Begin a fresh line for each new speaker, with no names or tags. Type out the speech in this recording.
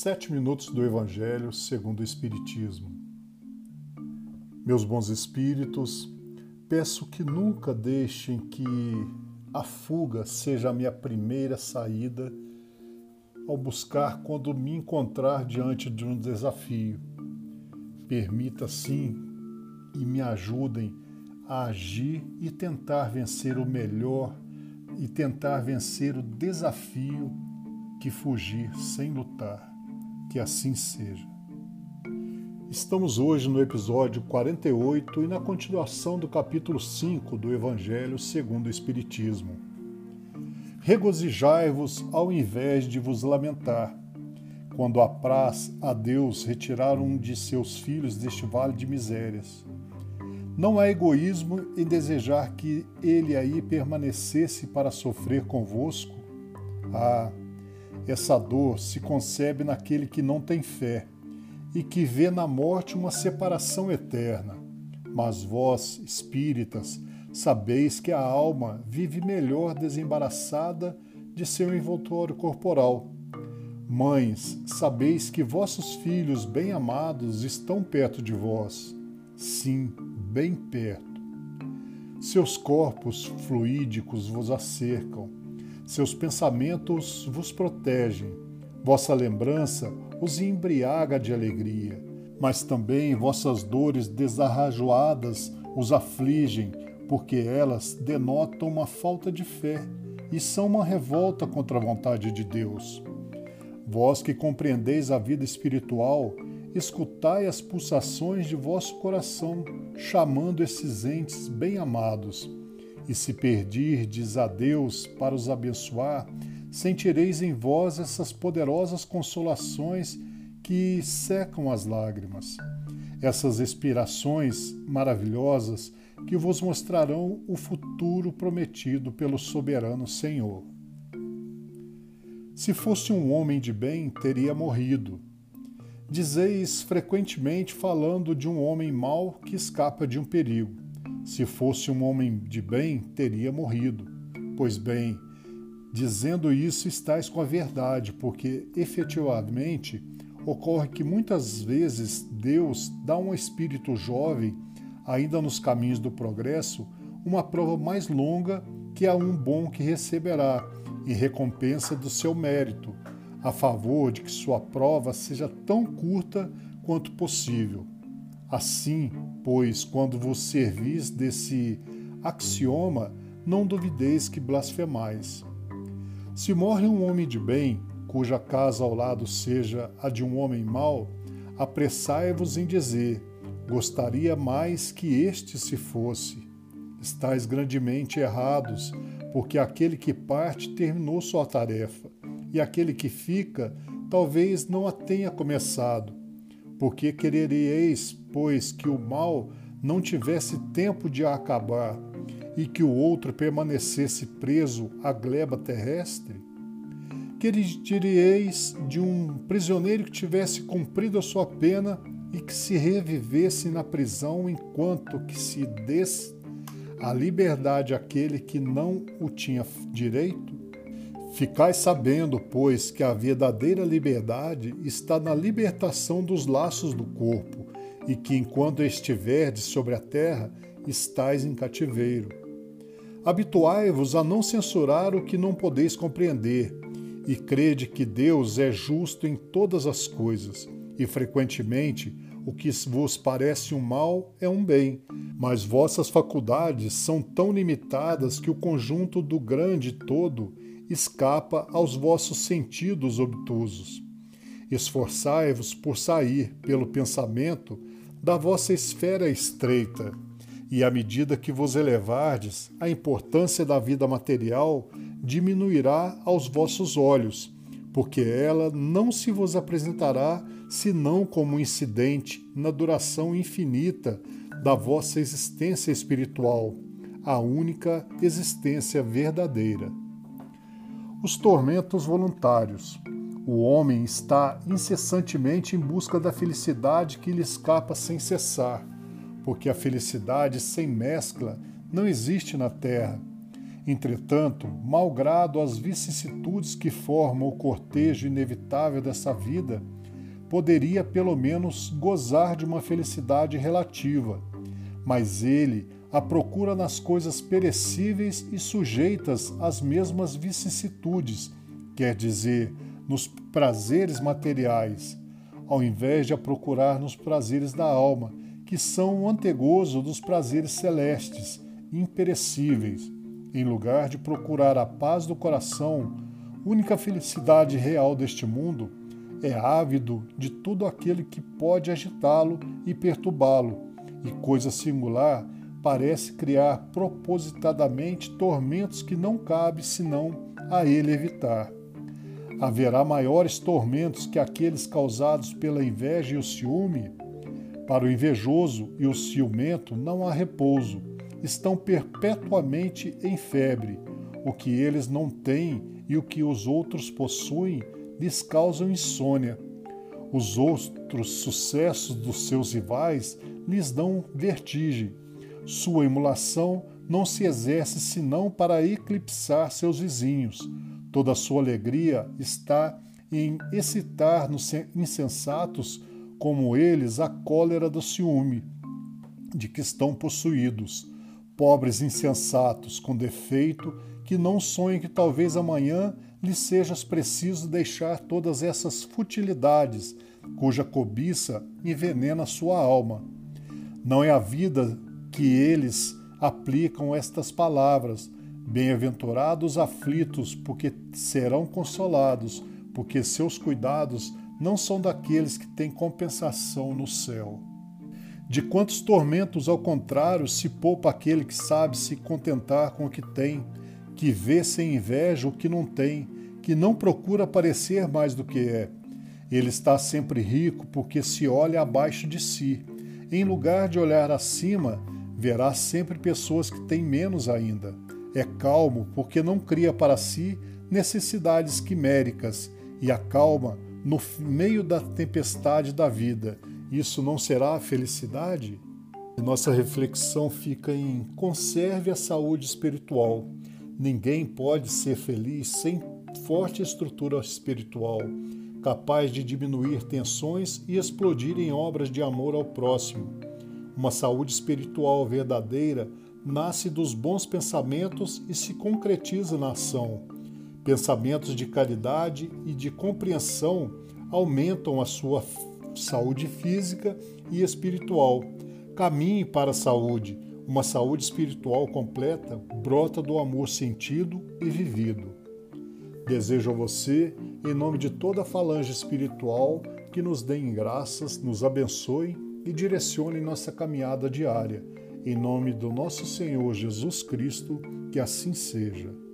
Sete minutos do Evangelho segundo o Espiritismo. Meus bons espíritos, peço que nunca deixem que a fuga seja a minha primeira saída ao buscar quando me encontrar diante de um desafio. Permita sim e me ajudem a agir e tentar vencer o melhor e tentar vencer o desafio que fugir sem lutar. Que assim seja. Estamos hoje no episódio 48 e na continuação do capítulo 5 do Evangelho segundo o Espiritismo. Regozijai-vos ao invés de vos lamentar, quando apraz a Deus retirar um de seus filhos deste vale de misérias. Não há egoísmo em desejar que ele aí permanecesse para sofrer convosco? Ah, essa dor se concebe naquele que não tem fé e que vê na morte uma separação eterna. Mas vós, espíritas, sabeis que a alma vive melhor desembaraçada de seu envoltório corporal. Mães, sabeis que vossos filhos bem-amados estão perto de vós. Sim, bem perto. Seus corpos fluídicos vos acercam seus pensamentos vos protegem, vossa lembrança os embriaga de alegria, mas também vossas dores desarrajoadas os afligem, porque elas denotam uma falta de fé e são uma revolta contra a vontade de Deus. Vós que compreendeis a vida espiritual, escutai as pulsações de vosso coração, chamando esses entes bem-amados e se perdirdes a Deus para os abençoar, sentireis em vós essas poderosas consolações que secam as lágrimas, essas expirações maravilhosas que vos mostrarão o futuro prometido pelo soberano Senhor. Se fosse um homem de bem, teria morrido. Dizeis frequentemente falando de um homem mau que escapa de um perigo. Se fosse um homem de bem, teria morrido. Pois bem, dizendo isso, estais com a verdade, porque efetivamente ocorre que muitas vezes Deus dá a um espírito jovem, ainda nos caminhos do progresso, uma prova mais longa que a um bom que receberá, em recompensa do seu mérito, a favor de que sua prova seja tão curta quanto possível. Assim, pois, quando vos servis desse axioma, não duvideis que blasfemais. Se morre um homem de bem, cuja casa ao lado seja a de um homem mau, apressai-vos em dizer: gostaria mais que este se fosse. Estais grandemente errados, porque aquele que parte terminou sua tarefa, e aquele que fica talvez não a tenha começado porque querereis, pois, que o mal não tivesse tempo de acabar e que o outro permanecesse preso à gleba terrestre? Que diríeis de um prisioneiro que tivesse cumprido a sua pena e que se revivesse na prisão enquanto que se desse a liberdade àquele que não o tinha direito? Ficai sabendo, pois, que a verdadeira liberdade está na libertação dos laços do corpo, e que enquanto estiverdes sobre a terra, estais em cativeiro. Habituai-vos a não censurar o que não podeis compreender, e crede que Deus é justo em todas as coisas, e frequentemente o que vos parece um mal é um bem, mas vossas faculdades são tão limitadas que o conjunto do grande todo escapa aos vossos sentidos obtusos. Esforçai-vos por sair, pelo pensamento, da vossa esfera estreita, e à medida que vos elevardes, a importância da vida material diminuirá aos vossos olhos, porque ela não se vos apresentará senão como incidente na duração infinita da vossa existência espiritual, a única existência verdadeira. Os tormentos voluntários. O homem está incessantemente em busca da felicidade que lhe escapa sem cessar, porque a felicidade sem mescla não existe na terra. Entretanto, malgrado as vicissitudes que formam o cortejo inevitável dessa vida, poderia pelo menos gozar de uma felicidade relativa, mas ele a procura nas coisas perecíveis e sujeitas às mesmas vicissitudes, quer dizer, nos prazeres materiais, ao invés de a procurar nos prazeres da alma, que são o antegozo dos prazeres celestes, imperecíveis. Em lugar de procurar a paz do coração, única felicidade real deste mundo, é ávido de tudo aquele que pode agitá-lo e perturbá-lo, e coisa singular, parece criar propositadamente tormentos que não cabe senão a ele evitar. Haverá maiores tormentos que aqueles causados pela inveja e o ciúme? Para o invejoso e o ciumento não há repouso estão perpetuamente em febre. O que eles não têm e o que os outros possuem lhes causam insônia. Os outros sucessos dos seus rivais lhes dão vertigem. Sua emulação não se exerce senão para eclipsar seus vizinhos. Toda sua alegria está em excitar nos insensatos como eles a cólera do ciúme, de que estão possuídos pobres insensatos com defeito, que não sonhem que talvez amanhã lhes sejas preciso deixar todas essas futilidades, cuja cobiça envenena sua alma. Não é a vida que eles aplicam estas palavras. Bem-aventurados aflitos, porque serão consolados, porque seus cuidados não são daqueles que têm compensação no céu. De quantos tormentos, ao contrário, se poupa aquele que sabe se contentar com o que tem, que vê sem inveja o que não tem, que não procura parecer mais do que é. Ele está sempre rico porque se olha abaixo de si. Em lugar de olhar acima, verá sempre pessoas que têm menos ainda. É calmo porque não cria para si necessidades quiméricas e acalma no meio da tempestade da vida isso não será a felicidade? Nossa reflexão fica em conserve a saúde espiritual. Ninguém pode ser feliz sem forte estrutura espiritual, capaz de diminuir tensões e explodir em obras de amor ao próximo. Uma saúde espiritual verdadeira nasce dos bons pensamentos e se concretiza na ação. Pensamentos de caridade e de compreensão aumentam a sua saúde física e espiritual. Caminhe para a saúde. Uma saúde espiritual completa brota do amor sentido e vivido. Desejo a você, em nome de toda a falange espiritual, que nos deem graças, nos abençoe e direcione nossa caminhada diária. Em nome do nosso Senhor Jesus Cristo, que assim seja.